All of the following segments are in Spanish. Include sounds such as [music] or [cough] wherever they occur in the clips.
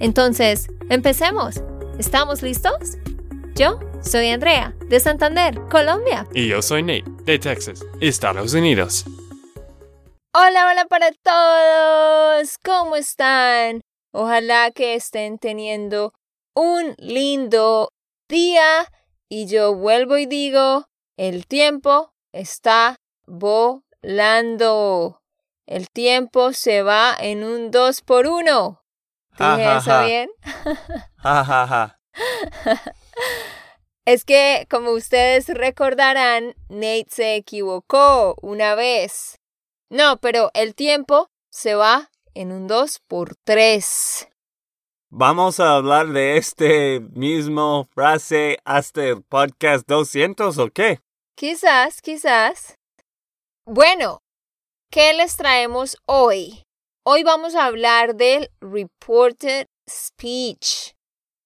Entonces, empecemos. ¿Estamos listos? Yo soy Andrea, de Santander, Colombia. Y yo soy Nate, de Texas, Estados Unidos. Hola, hola para todos. ¿Cómo están? Ojalá que estén teniendo un lindo día. Y yo vuelvo y digo, el tiempo está volando. El tiempo se va en un dos por uno. ¿Dije eso bien? [laughs] es que, como ustedes recordarán, Nate se equivocó una vez. No, pero el tiempo se va en un dos por tres. ¿Vamos a hablar de este mismo frase hasta el podcast 200 o qué? Quizás, quizás. Bueno, ¿qué les traemos hoy? Hoy vamos a hablar del reported speech.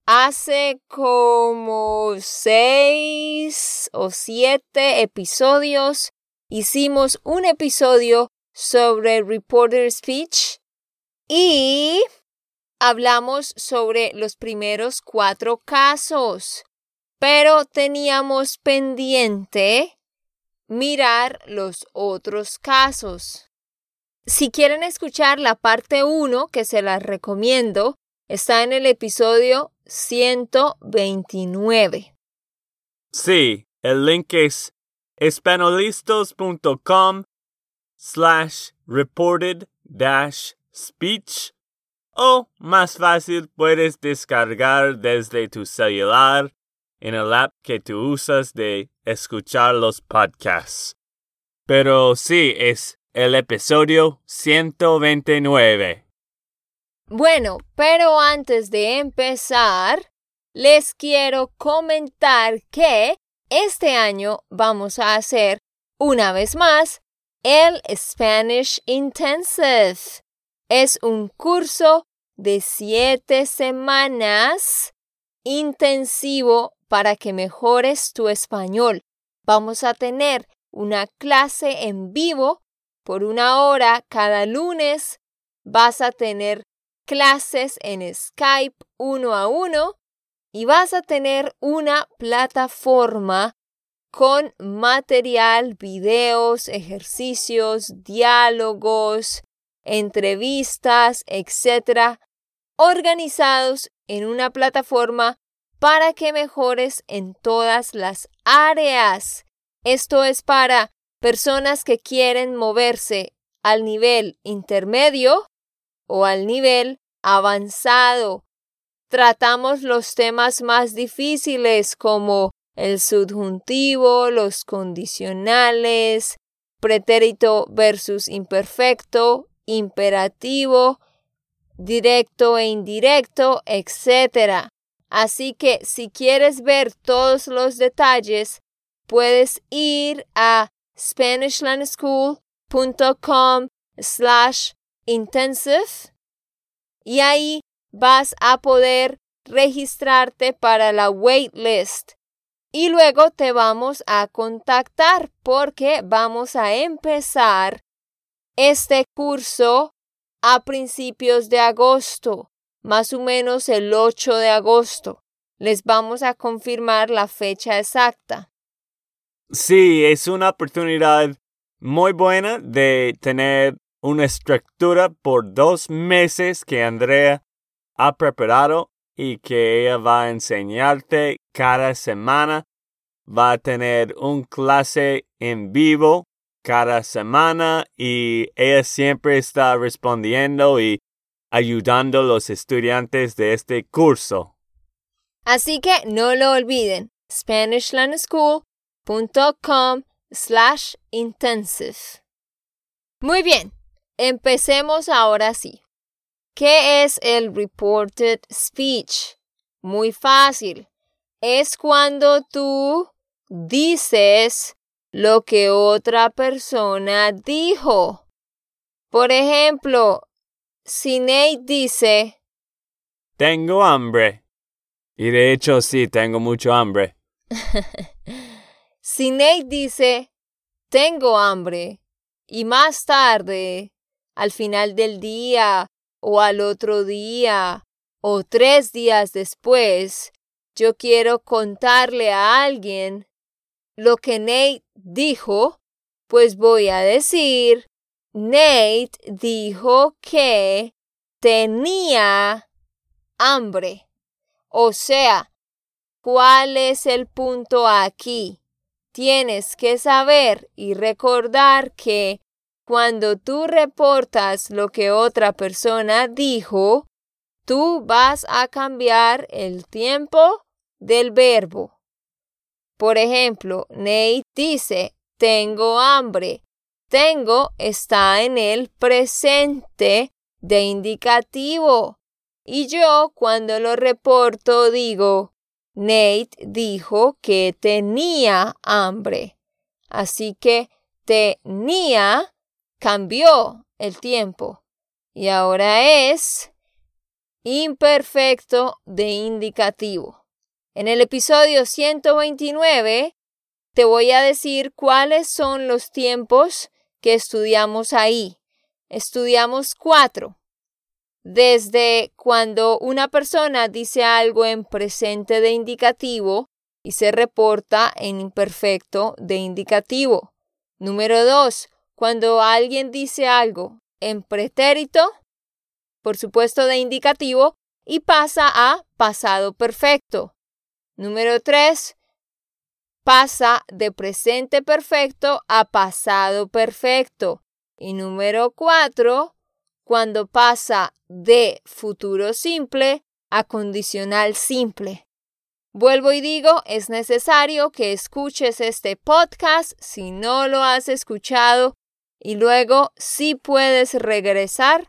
Hace como seis o siete episodios hicimos un episodio sobre reported speech y hablamos sobre los primeros cuatro casos pero teníamos pendiente mirar los otros casos. Si quieren escuchar la parte 1, que se las recomiendo, está en el episodio 129. Sí, el link es espanolistos.com slash reported dash speech o más fácil puedes descargar desde tu celular en el app que tú usas de escuchar los podcasts. Pero sí, es el episodio 129. Bueno, pero antes de empezar, les quiero comentar que este año vamos a hacer una vez más el Spanish Intensive. Es un curso de siete semanas intensivo para que mejores tu español. Vamos a tener una clase en vivo por una hora cada lunes. Vas a tener clases en Skype uno a uno y vas a tener una plataforma con material, videos, ejercicios, diálogos, entrevistas, etc., organizados en una plataforma para que mejores en todas las áreas. Esto es para personas que quieren moverse al nivel intermedio o al nivel avanzado. Tratamos los temas más difíciles como el subjuntivo, los condicionales, pretérito versus imperfecto, imperativo, directo e indirecto, etc. Así que si quieres ver todos los detalles, puedes ir a SpanishLandSchool.com slash intensive y ahí vas a poder registrarte para la waitlist. Y luego te vamos a contactar porque vamos a empezar este curso a principios de agosto más o menos el 8 de agosto. Les vamos a confirmar la fecha exacta. Sí, es una oportunidad muy buena de tener una estructura por dos meses que Andrea ha preparado y que ella va a enseñarte cada semana. Va a tener un clase en vivo cada semana y ella siempre está respondiendo y ayudando a los estudiantes de este curso. Así que no lo olviden, SpanishLandSchool.com slash intensive. Muy bien, empecemos ahora sí. ¿Qué es el reported speech? Muy fácil. Es cuando tú dices lo que otra persona dijo. Por ejemplo, si Nate dice, Tengo hambre. Y de hecho sí, tengo mucho hambre. [laughs] si Nate dice, tengo hambre, y más tarde, al final del día, o al otro día, o tres días después, yo quiero contarle a alguien lo que Nate dijo, pues voy a decir, Nate dijo que tenía hambre. O sea, ¿cuál es el punto aquí? Tienes que saber y recordar que cuando tú reportas lo que otra persona dijo, tú vas a cambiar el tiempo del verbo. Por ejemplo, Nate dice, tengo hambre. Tengo está en el presente de indicativo. Y yo cuando lo reporto digo, Nate dijo que tenía hambre. Así que tenía cambió el tiempo y ahora es imperfecto de indicativo. En el episodio 129 te voy a decir cuáles son los tiempos que estudiamos ahí. Estudiamos cuatro desde cuando una persona dice algo en presente de indicativo y se reporta en imperfecto de indicativo. Número dos, cuando alguien dice algo en pretérito, por supuesto de indicativo, y pasa a pasado perfecto. Número tres, pasa de presente perfecto a pasado perfecto. Y número cuatro, cuando pasa de futuro simple a condicional simple. Vuelvo y digo, es necesario que escuches este podcast si no lo has escuchado y luego sí puedes regresar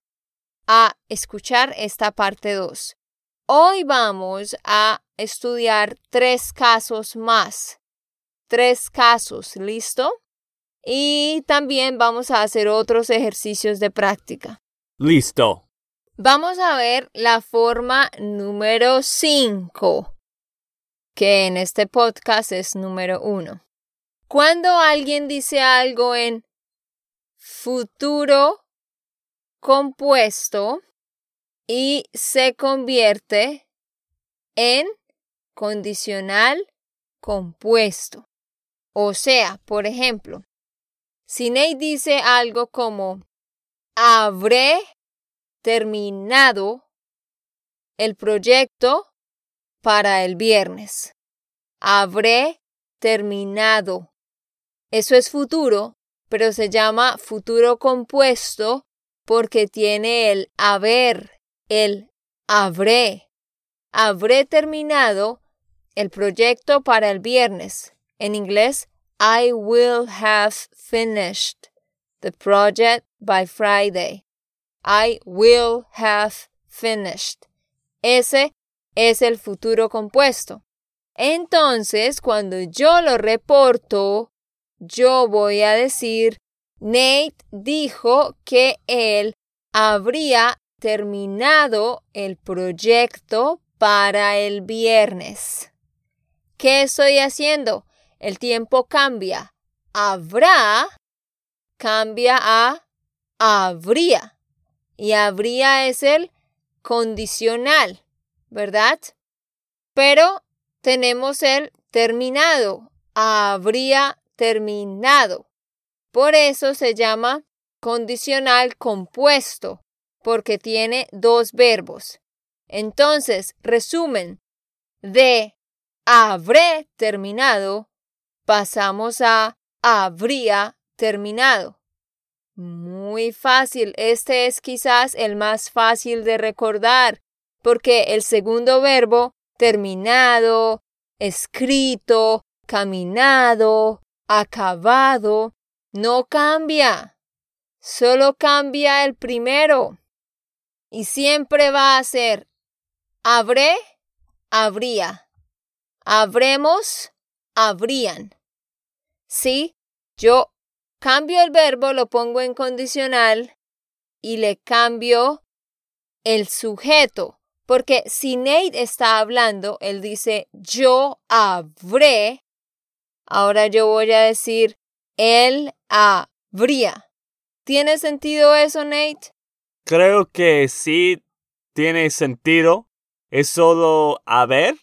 a escuchar esta parte 2. Hoy vamos a estudiar tres casos más. Tres casos, ¿listo? Y también vamos a hacer otros ejercicios de práctica. Listo. Vamos a ver la forma número 5, que en este podcast es número 1. Cuando alguien dice algo en futuro compuesto y se convierte en condicional compuesto. O sea, por ejemplo, si dice algo como habré terminado el proyecto para el viernes. Habré terminado. Eso es futuro, pero se llama futuro compuesto porque tiene el haber, el habré. Habré terminado el proyecto para el viernes. En inglés, I will have finished the project by Friday. I will have finished. Ese es el futuro compuesto. Entonces, cuando yo lo reporto, yo voy a decir, Nate dijo que él habría terminado el proyecto para el viernes. ¿Qué estoy haciendo? El tiempo cambia. Habrá cambia a habría. Y habría es el condicional, ¿verdad? Pero tenemos el terminado. Habría terminado. Por eso se llama condicional compuesto, porque tiene dos verbos. Entonces, resumen, de habré terminado, pasamos a habría terminado. Muy fácil, este es quizás el más fácil de recordar, porque el segundo verbo, terminado, escrito, caminado, acabado, no cambia. Solo cambia el primero. y siempre va a ser habré, habría, habremos, habrían. Sí, yo cambio el verbo, lo pongo en condicional y le cambio el sujeto. Porque si Nate está hablando, él dice yo habré. Ahora yo voy a decir él habría. ¿Tiene sentido eso, Nate? Creo que sí tiene sentido. Es solo haber.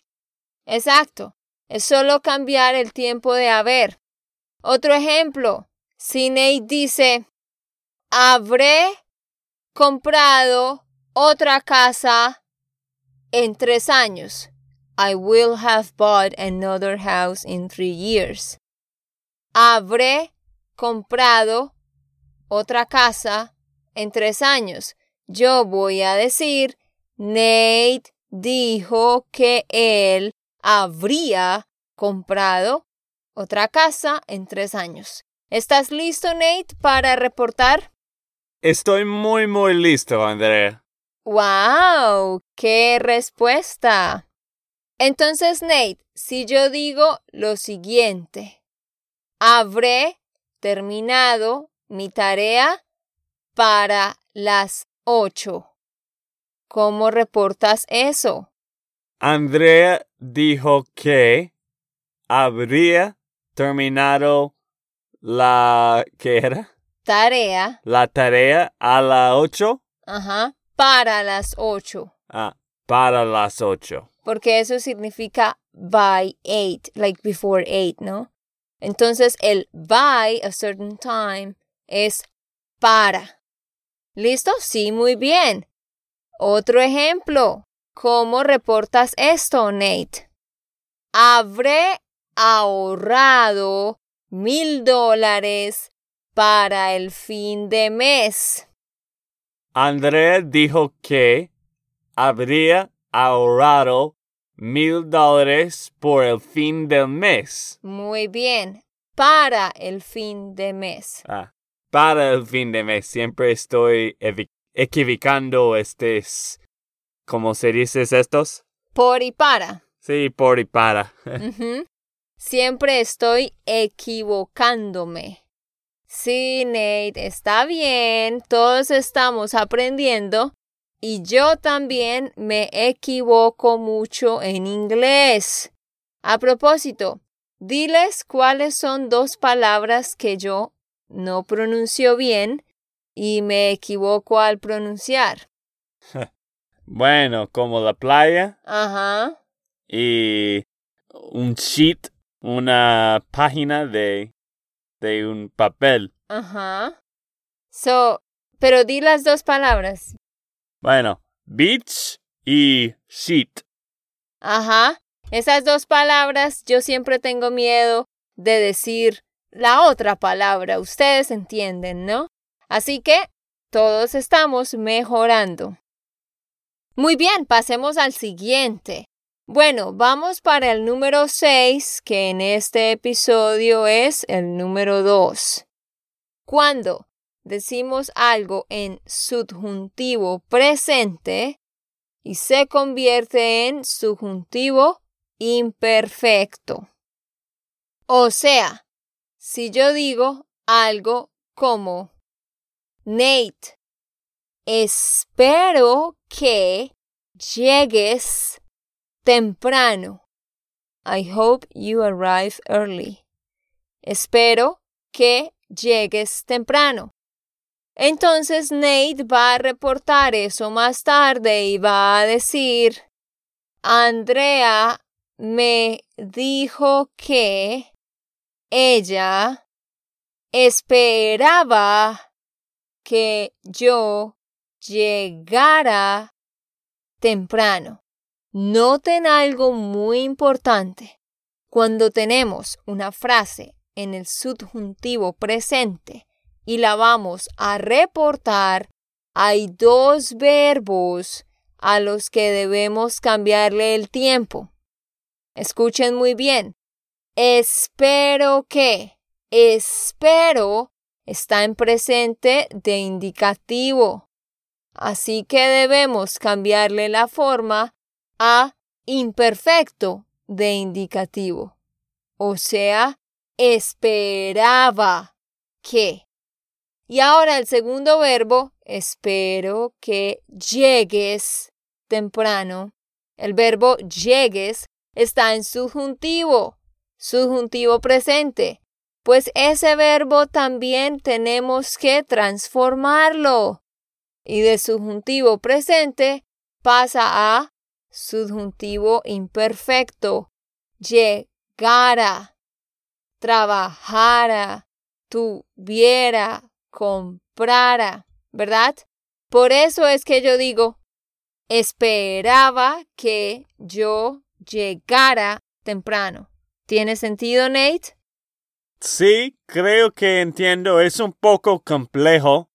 Exacto. Es solo cambiar el tiempo de haber. Otro ejemplo. Si Nate dice, habré comprado otra casa en tres años. I will have bought another house in three years. Habré comprado otra casa en tres años. Yo voy a decir, Nate dijo que él habría comprado otra casa en tres años. ¿Estás listo, Nate, para reportar? Estoy muy, muy listo, Andrea. ¡Wow! ¡Qué respuesta! Entonces, Nate, si yo digo lo siguiente, habré terminado mi tarea para las ocho. ¿Cómo reportas eso? Andrea dijo que habría terminado la... ¿qué era? Tarea. La tarea a las ocho. Ajá. Para las ocho. Ah, para las ocho. Porque eso significa by eight, like before eight, ¿no? Entonces el by a certain time es para. ¿Listo? Sí, muy bien. Otro ejemplo. ¿Cómo reportas esto, Nate? Habré ahorrado mil dólares para el fin de mes. Andrea dijo que habría ahorrado mil dólares por el fin del mes. Muy bien. Para el fin de mes. Ah, para el fin de mes. Siempre estoy equivocando estos. ¿Cómo se dice estos? Por y para. Sí, por y para. [laughs] Siempre estoy equivocándome. Sí, Nate, está bien, todos estamos aprendiendo y yo también me equivoco mucho en inglés. A propósito, diles cuáles son dos palabras que yo no pronuncio bien y me equivoco al pronunciar. [laughs] bueno, como la playa. Ajá. Y un sheet, una página de, de un papel. Ajá. So, pero di las dos palabras. Bueno, beach y sheet. Ajá. Esas dos palabras yo siempre tengo miedo de decir la otra palabra. Ustedes entienden, ¿no? Así que todos estamos mejorando. Muy bien, pasemos al siguiente. Bueno, vamos para el número 6, que en este episodio es el número 2. Cuando decimos algo en subjuntivo presente y se convierte en subjuntivo imperfecto. O sea, si yo digo algo como Nate, espero que llegues temprano. I hope you arrive early. Espero que llegues temprano. Entonces Nate va a reportar eso más tarde y va a decir, Andrea me dijo que ella esperaba que yo llegara temprano. Noten algo muy importante. Cuando tenemos una frase en el subjuntivo presente y la vamos a reportar, hay dos verbos a los que debemos cambiarle el tiempo. Escuchen muy bien. Espero que. Espero está en presente de indicativo. Así que debemos cambiarle la forma a imperfecto de indicativo. O sea, esperaba que. Y ahora el segundo verbo, espero que llegues temprano. El verbo llegues está en subjuntivo, subjuntivo presente. Pues ese verbo también tenemos que transformarlo. Y de subjuntivo presente pasa a subjuntivo imperfecto. Llegara, trabajara, tuviera, comprara, ¿verdad? Por eso es que yo digo, esperaba que yo llegara temprano. ¿Tiene sentido, Nate? Sí, creo que entiendo. Es un poco complejo.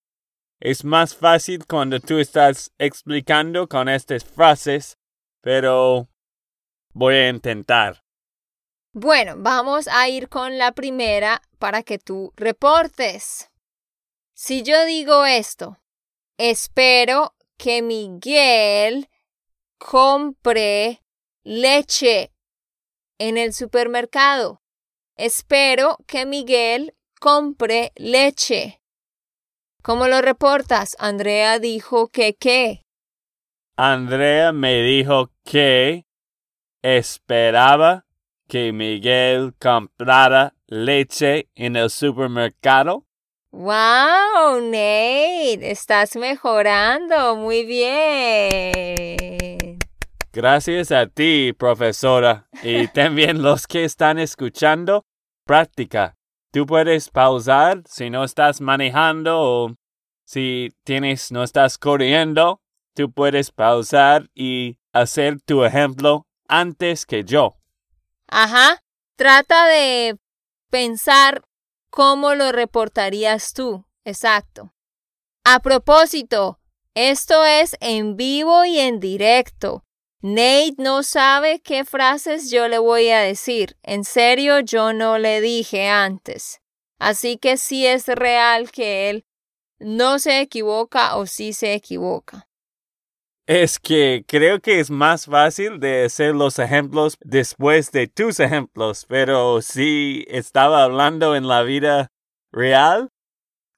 Es más fácil cuando tú estás explicando con estas frases, pero voy a intentar. Bueno, vamos a ir con la primera para que tú reportes. Si yo digo esto, espero que Miguel compre leche en el supermercado. Espero que Miguel compre leche. ¿Cómo lo reportas? Andrea dijo que qué. Andrea me dijo que esperaba que Miguel comprara leche en el supermercado. ¡Wow, Nate! Estás mejorando. Muy bien. Gracias a ti, profesora, y [laughs] también los que están escuchando. Práctica. Tú puedes pausar si no estás manejando o si tienes no estás corriendo. Tú puedes pausar y hacer tu ejemplo antes que yo. Ajá. Trata de pensar cómo lo reportarías tú. Exacto. A propósito, esto es en vivo y en directo. Nate no sabe qué frases yo le voy a decir. En serio, yo no le dije antes. Así que sí es real que él no se equivoca o sí se equivoca. Es que creo que es más fácil de hacer los ejemplos después de tus ejemplos, pero si estaba hablando en la vida real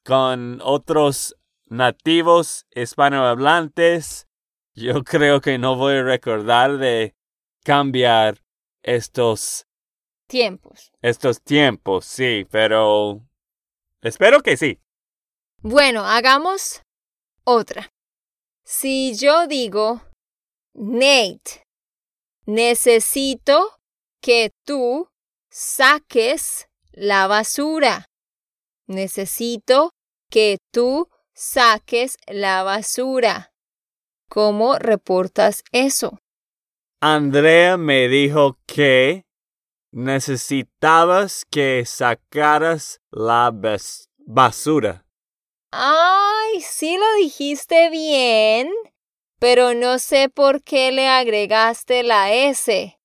con otros nativos hispanohablantes, yo creo que no voy a recordar de cambiar estos tiempos. Estos tiempos, sí, pero espero que sí. Bueno, hagamos otra. Si yo digo, Nate, necesito que tú saques la basura. Necesito que tú saques la basura. ¿Cómo reportas eso? Andrea me dijo que necesitabas que sacaras la basura. Ay, sí lo dijiste bien, pero no sé por qué le agregaste la S.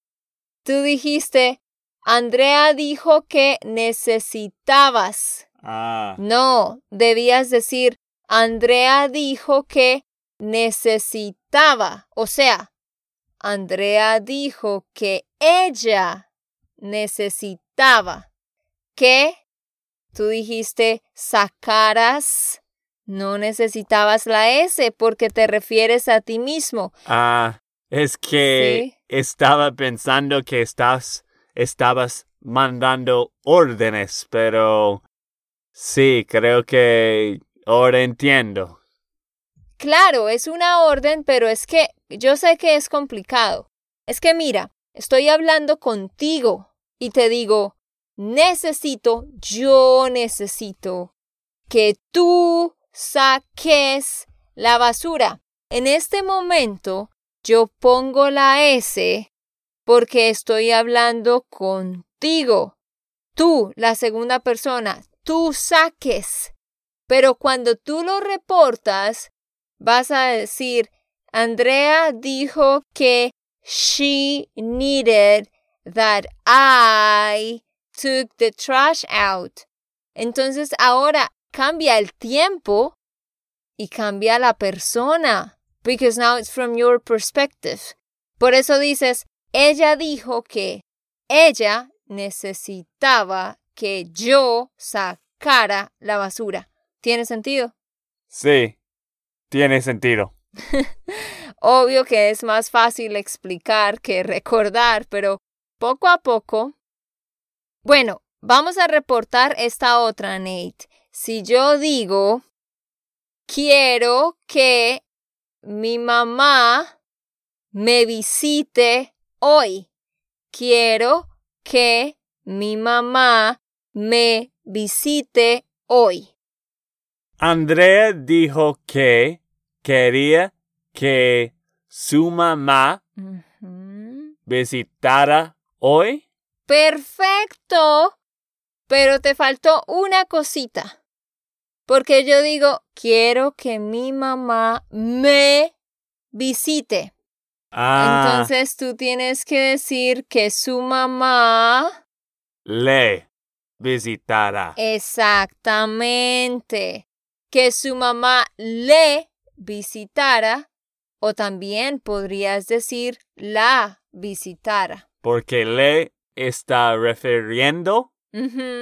Tú dijiste, Andrea dijo que necesitabas. Ah. No, debías decir, Andrea dijo que necesitaba. O sea, Andrea dijo que ella necesitaba que tú dijiste sacaras. No necesitabas la S porque te refieres a ti mismo. Ah, es que estaba pensando que estás, estabas mandando órdenes, pero sí, creo que ahora entiendo. Claro, es una orden, pero es que yo sé que es complicado. Es que mira, estoy hablando contigo y te digo, necesito, yo necesito que tú saques la basura. En este momento yo pongo la S porque estoy hablando contigo. Tú, la segunda persona, tú saques. Pero cuando tú lo reportas, vas a decir, Andrea dijo que she needed that I took the trash out. Entonces ahora cambia el tiempo y cambia la persona. Because now it's from your perspective. Por eso dices, ella dijo que ella necesitaba que yo sacara la basura. ¿Tiene sentido? Sí, tiene sentido. [laughs] Obvio que es más fácil explicar que recordar, pero poco a poco. Bueno, vamos a reportar esta otra, Nate. Si yo digo, quiero que mi mamá me visite hoy. Quiero que mi mamá me visite hoy. Andrea dijo que quería que su mamá visitara hoy. Perfecto. Pero te faltó una cosita. Porque yo digo, quiero que mi mamá me visite. Ah, Entonces tú tienes que decir que su mamá... le visitará. Exactamente. Que su mamá le visitara o también podrías decir la visitara. Porque le está refiriendo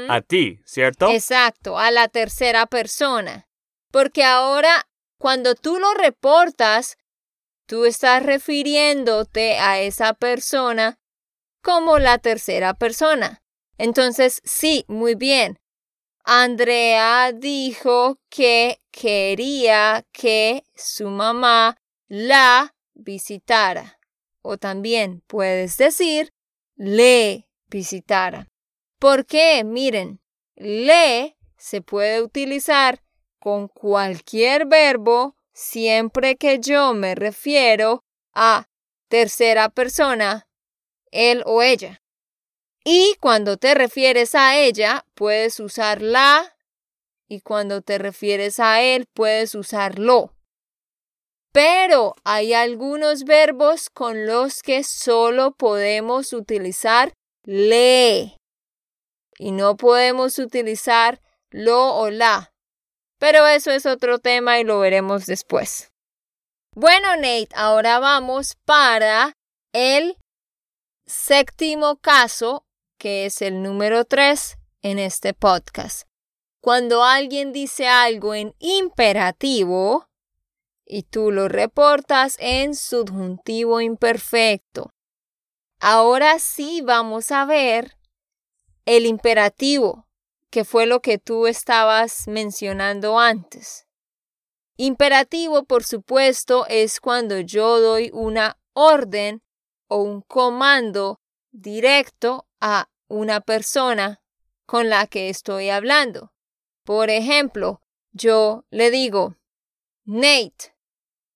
a ti, ¿cierto? Exacto, a la tercera persona. Porque ahora, cuando tú lo reportas, tú estás refiriéndote a esa persona como la tercera persona. Entonces, sí, muy bien. Andrea dijo que quería que su mamá la visitara. O también puedes decir le visitara. ¿Por qué? Miren, le se puede utilizar con cualquier verbo siempre que yo me refiero a tercera persona, él o ella. Y cuando te refieres a ella, puedes usar la y cuando te refieres a él, puedes usar lo. Pero hay algunos verbos con los que solo podemos utilizar le y no podemos utilizar lo o la. Pero eso es otro tema y lo veremos después. Bueno, Nate, ahora vamos para el séptimo caso, que es el número tres en este podcast. Cuando alguien dice algo en imperativo y tú lo reportas en subjuntivo imperfecto. Ahora sí vamos a ver el imperativo, que fue lo que tú estabas mencionando antes. Imperativo, por supuesto, es cuando yo doy una orden o un comando directo a una persona con la que estoy hablando. Por ejemplo, yo le digo, Nate,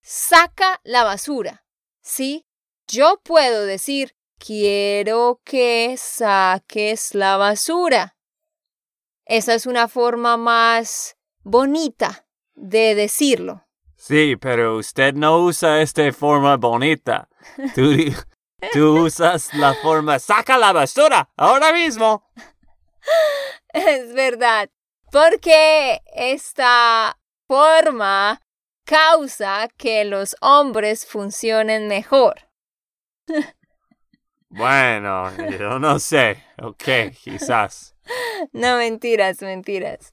saca la basura. ¿Sí? Yo puedo decir, quiero que saques la basura. Esa es una forma más bonita de decirlo. Sí, pero usted no usa esta forma bonita. [laughs] Tú, tú usas la forma saca la basura ahora mismo. Es verdad, porque esta forma causa que los hombres funcionen mejor. [laughs] Bueno, yo no sé. Ok, quizás. No mentiras, mentiras.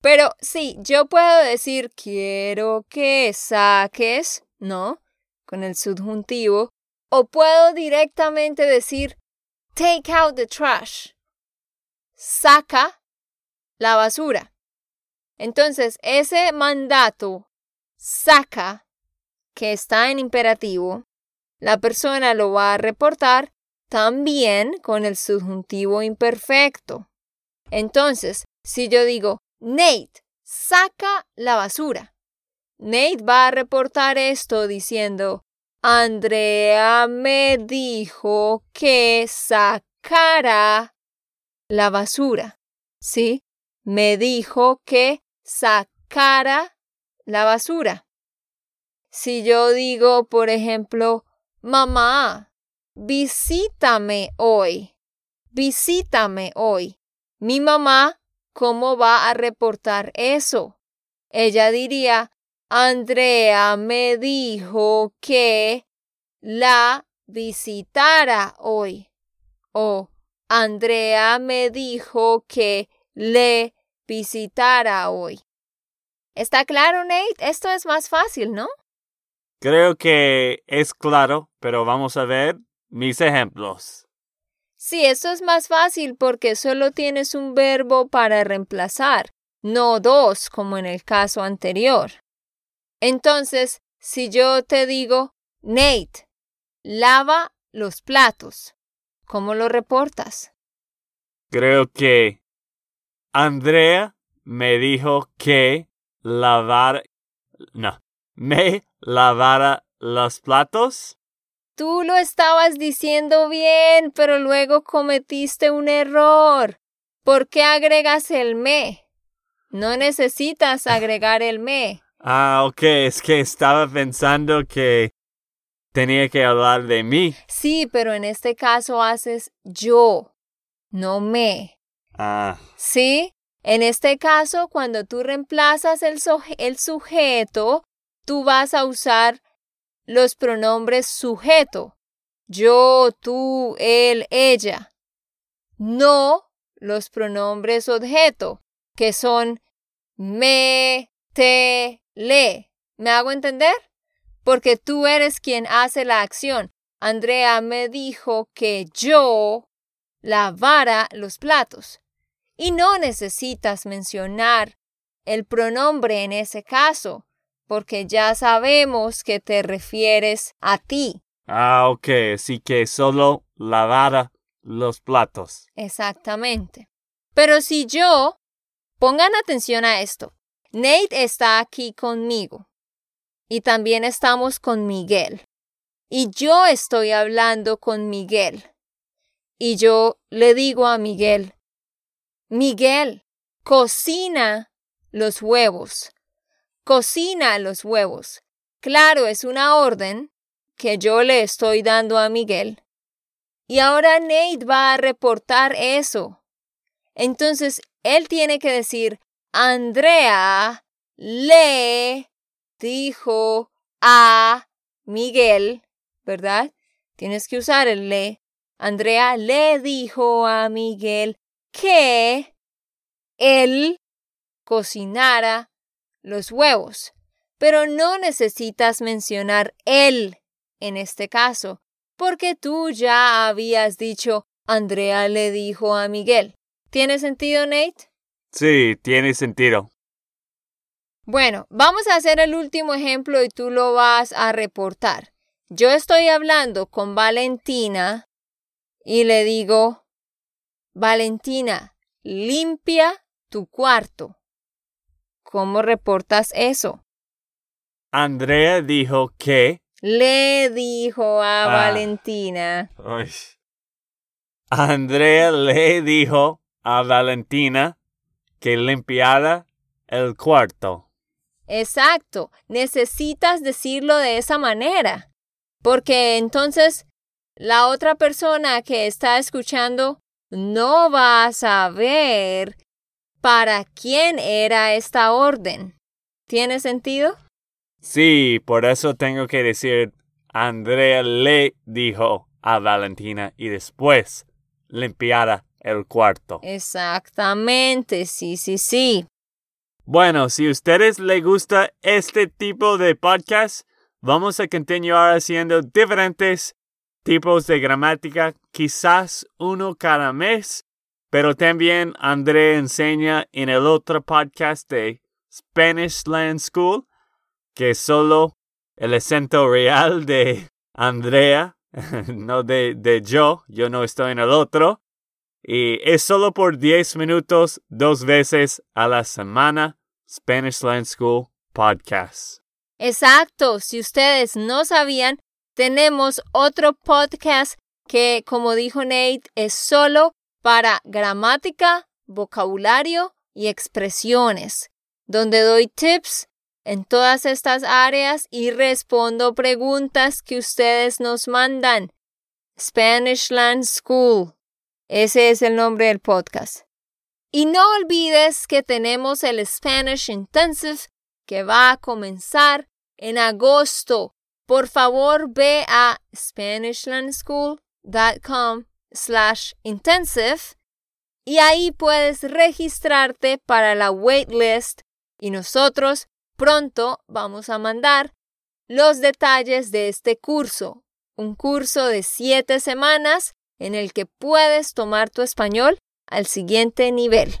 Pero sí, yo puedo decir quiero que saques, ¿no? Con el subjuntivo. O puedo directamente decir take out the trash. Saca la basura. Entonces, ese mandato saca, que está en imperativo, la persona lo va a reportar también con el subjuntivo imperfecto. Entonces, si yo digo, Nate, saca la basura, Nate va a reportar esto diciendo, Andrea me dijo que sacara la basura. ¿Sí? Me dijo que sacara la basura. Si yo digo, por ejemplo, mamá, visítame hoy, visítame hoy. Mi mamá, ¿cómo va a reportar eso? Ella diría, Andrea me dijo que la visitara hoy. O Andrea me dijo que le visitara hoy. ¿Está claro, Nate? Esto es más fácil, ¿no? Creo que es claro, pero vamos a ver mis ejemplos. Sí, esto es más fácil porque solo tienes un verbo para reemplazar, no dos como en el caso anterior. Entonces, si yo te digo, Nate, lava los platos, ¿cómo lo reportas? Creo que Andrea me dijo que lavar... No, me lavara los platos. Tú lo estabas diciendo bien, pero luego cometiste un error. ¿Por qué agregas el me? No necesitas agregar el me. [laughs] Ah, ok, es que estaba pensando que tenía que hablar de mí. Sí, pero en este caso haces yo, no me. Ah, ¿Sí? En este caso, cuando tú reemplazas el, el sujeto, tú vas a usar los pronombres sujeto. Yo, tú, él, ella. No los pronombres objeto, que son me, te, le. ¿Me hago entender? Porque tú eres quien hace la acción. Andrea me dijo que yo lavara los platos. Y no necesitas mencionar el pronombre en ese caso, porque ya sabemos que te refieres a ti. ah, ok, así que solo lavara los platos. Exactamente. Pero si yo, pongan atención a esto, Nate está aquí conmigo y también estamos con Miguel. Y yo estoy hablando con Miguel. Y yo le digo a Miguel, Miguel, cocina los huevos. Cocina los huevos. Claro, es una orden que yo le estoy dando a Miguel. Y ahora Nate va a reportar eso. Entonces, él tiene que decir, Andrea le dijo a Miguel, ¿verdad? Tienes que usar el le. Andrea le dijo a Miguel que él cocinara los huevos. Pero no necesitas mencionar él en este caso, porque tú ya habías dicho Andrea le dijo a Miguel. ¿Tiene sentido, Nate? Sí, tiene sentido. Bueno, vamos a hacer el último ejemplo y tú lo vas a reportar. Yo estoy hablando con Valentina y le digo, Valentina, limpia tu cuarto. ¿Cómo reportas eso? Andrea dijo que... Le dijo a Ah. Valentina. Ay. Andrea le dijo a Valentina que limpiara el cuarto. Exacto, necesitas decirlo de esa manera, porque entonces la otra persona que está escuchando no va a saber para quién era esta orden. ¿Tiene sentido? Sí, por eso tengo que decir Andrea le dijo a Valentina y después limpiara el cuarto. Exactamente, sí, sí, sí. Bueno, si a ustedes les gusta este tipo de podcast, vamos a continuar haciendo diferentes tipos de gramática, quizás uno cada mes, pero también André enseña en el otro podcast de Spanish Land School, que solo el acento real de Andrea, [laughs] no de, de yo, yo no estoy en el otro. Y es solo por 10 minutos, dos veces a la semana, Spanish Land School Podcast. Exacto, si ustedes no sabían, tenemos otro podcast que, como dijo Nate, es solo para gramática, vocabulario y expresiones, donde doy tips en todas estas áreas y respondo preguntas que ustedes nos mandan. Spanish Land School. Ese es el nombre del podcast. Y no olvides que tenemos el Spanish Intensive que va a comenzar en agosto. Por favor, ve a SpanishLandSchool.com slash intensive y ahí puedes registrarte para la waitlist y nosotros pronto vamos a mandar los detalles de este curso, un curso de siete semanas en el que puedes tomar tu español al siguiente nivel.